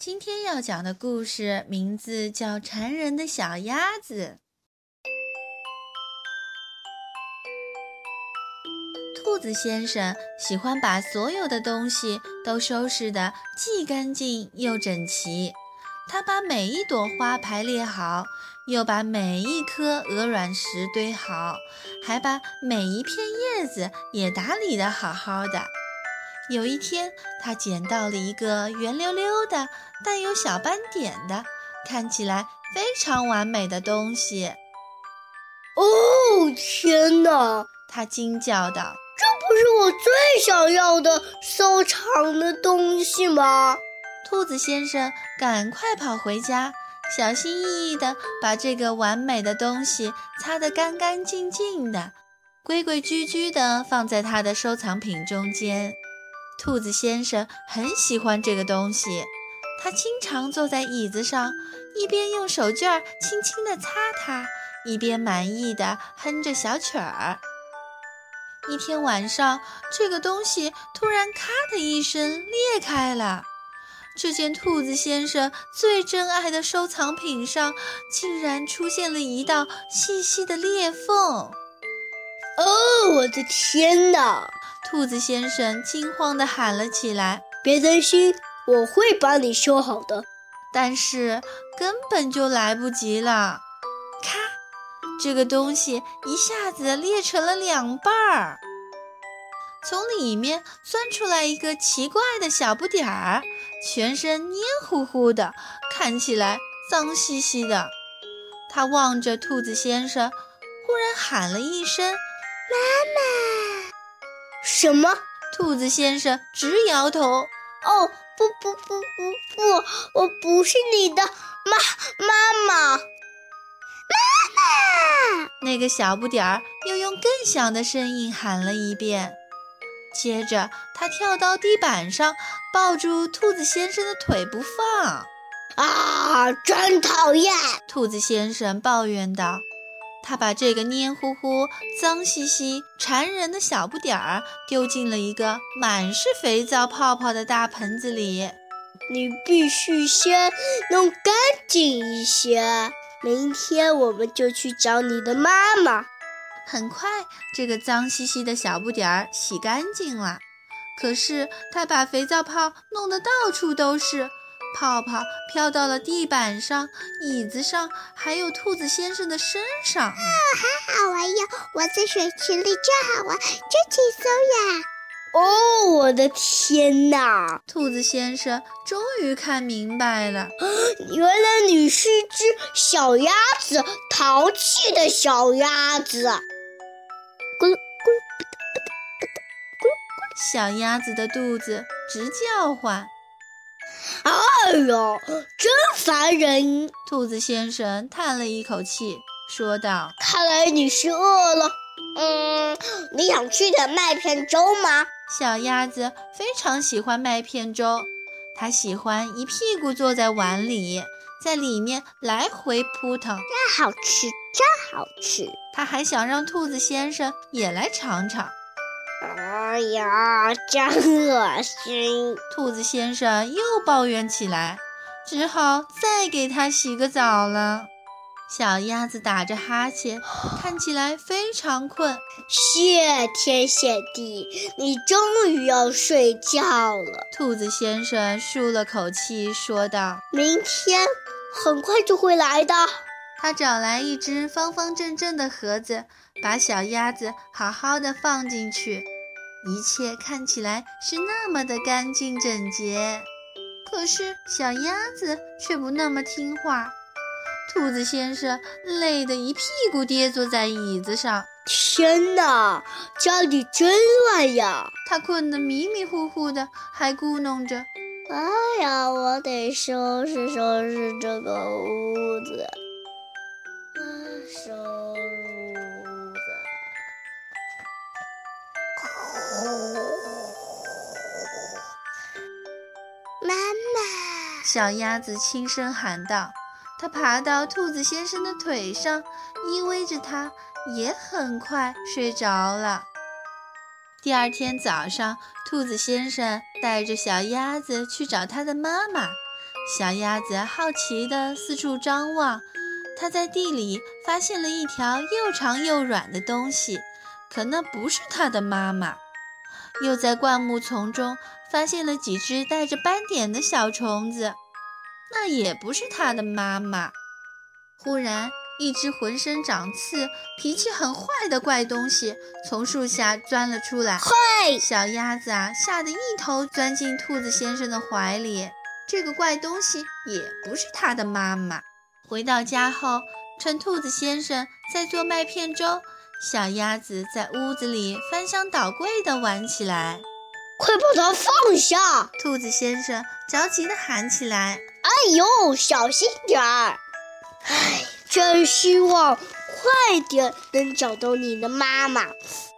今天要讲的故事名字叫《馋人的小鸭子》。兔子先生喜欢把所有的东西都收拾得既干净又整齐。他把每一朵花排列好，又把每一颗鹅卵石堆好，还把每一片叶子也打理得好好的。有一天，他捡到了一个圆溜溜的、带有小斑点的、看起来非常完美的东西。哦，天哪！他惊叫道：“这不是我最想要的收藏的东西吗？”兔子先生赶快跑回家，小心翼翼地把这个完美的东西擦得干干净净的，规规矩矩地放在他的收藏品中间。兔子先生很喜欢这个东西，他经常坐在椅子上，一边用手绢轻轻地擦它，一边满意地哼着小曲儿。一天晚上，这个东西突然“咔”的一声裂开了，这件兔子先生最珍爱的收藏品上竟然出现了一道细细的裂缝。哦，我的天哪！兔子先生惊慌地喊了起来：“别担心，我会帮你修好的。”但是根本就来不及了！咔，这个东西一下子裂成了两半儿，从里面钻出来一个奇怪的小不点儿，全身黏糊糊的，看起来脏兮兮的。他望着兔子先生，忽然喊了一声：“妈妈！”什么？兔子先生直摇头。哦，不不不不不，我不是你的妈妈妈。妈妈！那个小不点儿又用更响的声音喊了一遍。接着，他跳到地板上，抱住兔子先生的腿不放。啊，真讨厌！兔子先生抱怨道。他把这个黏糊糊、脏兮兮、馋人的小不点儿丢进了一个满是肥皂泡泡的大盆子里。你必须先弄干净一些，明天我们就去找你的妈妈。很快，这个脏兮兮的小不点儿洗干净了，可是他把肥皂泡弄得到处都是。泡泡飘到了地板上、椅子上，还有兔子先生的身上。啊，好好玩呀！我在水池里真好玩，真轻松呀！哦，我的天哪！兔子先生终于看明白了，原来你是只小鸭子，淘气的小鸭子。咕噜咕噜，咕噜咕噜，小鸭子的肚子直叫唤。哎呦，真烦人！兔子先生叹了一口气，说道：“看来你是饿了。嗯，你想吃点麦片粥吗？”小鸭子非常喜欢麦片粥，它喜欢一屁股坐在碗里，在里面来回扑腾，真好吃，真好吃。它还想让兔子先生也来尝尝。哎呀，真恶心！兔子先生又抱怨起来，只好再给它洗个澡了。小鸭子打着哈欠，看起来非常困。谢天谢地，你终于要睡觉了。兔子先生舒了口气，说道：“明天很快就会来的。”他找来一只方方正正的盒子。把小鸭子好好的放进去，一切看起来是那么的干净整洁。可是小鸭子却不那么听话。兔子先生累得一屁股跌坐在椅子上。天哪，家里真乱呀！他困得迷迷糊糊的，还咕哝着：“哎呀，我得收拾收拾这个屋子。”啊，收。小鸭子轻声喊道：“它爬到兔子先生的腿上，依偎着它，也很快睡着了。”第二天早上，兔子先生带着小鸭子去找他的妈妈。小鸭子好奇地四处张望，它在地里发现了一条又长又软的东西，可那不是它的妈妈。又在灌木丛中发现了几只带着斑点的小虫子，那也不是它的妈妈。忽然，一只浑身长刺、脾气很坏的怪东西从树下钻了出来。嘿，小鸭子啊，吓得一头钻进兔子先生的怀里。这个怪东西也不是它的妈妈。回到家后，趁兔子先生在做麦片粥，小鸭子在屋子里翻箱倒柜地玩起来。快把它放下！兔子先生着急地喊起来。哎呦，小心点儿！唉，真希望快点能找到你的妈妈。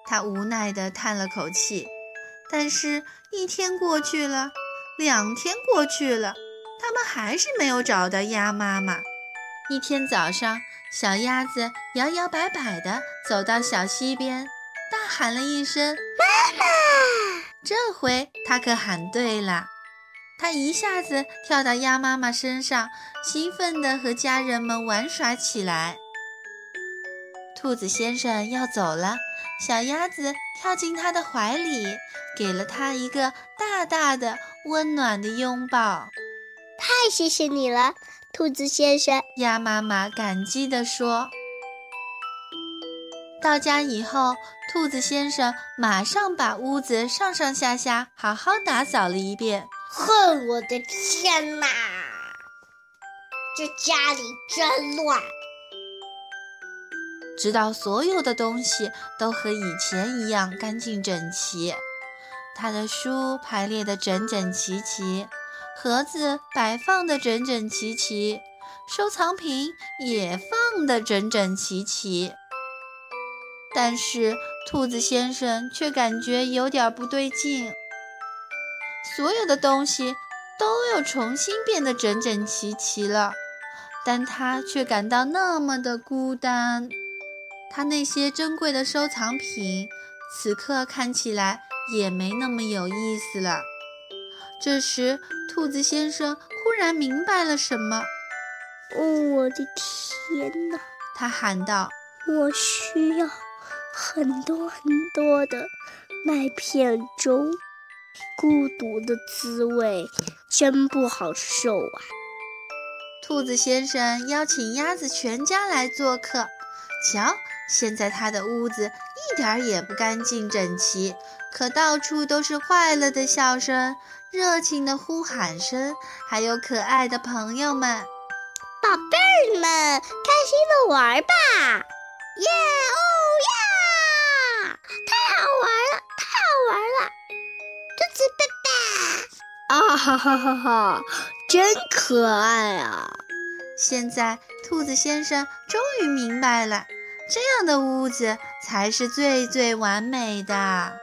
他无奈地叹了口气。但是，一天过去了，两天过去了，他们还是没有找到鸭妈妈。一天早上，小鸭子摇摇摆摆地走到小溪边，大喊了一声：“妈妈！”这回它可喊对了。它一下子跳到鸭妈妈身上，兴奋地和家人们玩耍起来。兔子先生要走了，小鸭子跳进他的怀里，给了他一个大大的、温暖的拥抱。太谢谢你了，兔子先生！鸭妈妈感激地说。到家以后，兔子先生马上把屋子上上下下好好打扫了一遍。哼，我的天哪！这家里真乱。直到所有的东西都和以前一样干净整齐，他的书排列得整整齐齐，盒子摆放得整整齐齐，收藏品也放得整整齐齐。但是兔子先生却感觉有点不对劲。所有的东西都又重新变得整整齐齐了，但他却感到那么的孤单。他那些珍贵的收藏品，此刻看起来也没那么有意思了。这时，兔子先生忽然明白了什么。“哦，我的天哪！”他喊道，“我需要很多很多的麦片粥。”孤独的滋味真不好受啊！兔子先生邀请鸭子全家来做客。瞧，现在他的屋子一点也不干净整齐，可到处都是快乐的笑声、热情的呼喊声，还有可爱的朋友们。宝贝儿们，开心的玩吧！耶哦呀！太好玩了，太好玩了！兔子爸爸，啊哈哈哈哈，真可爱啊！现在兔子先生终于明白了，这样的屋子才是最最完美的。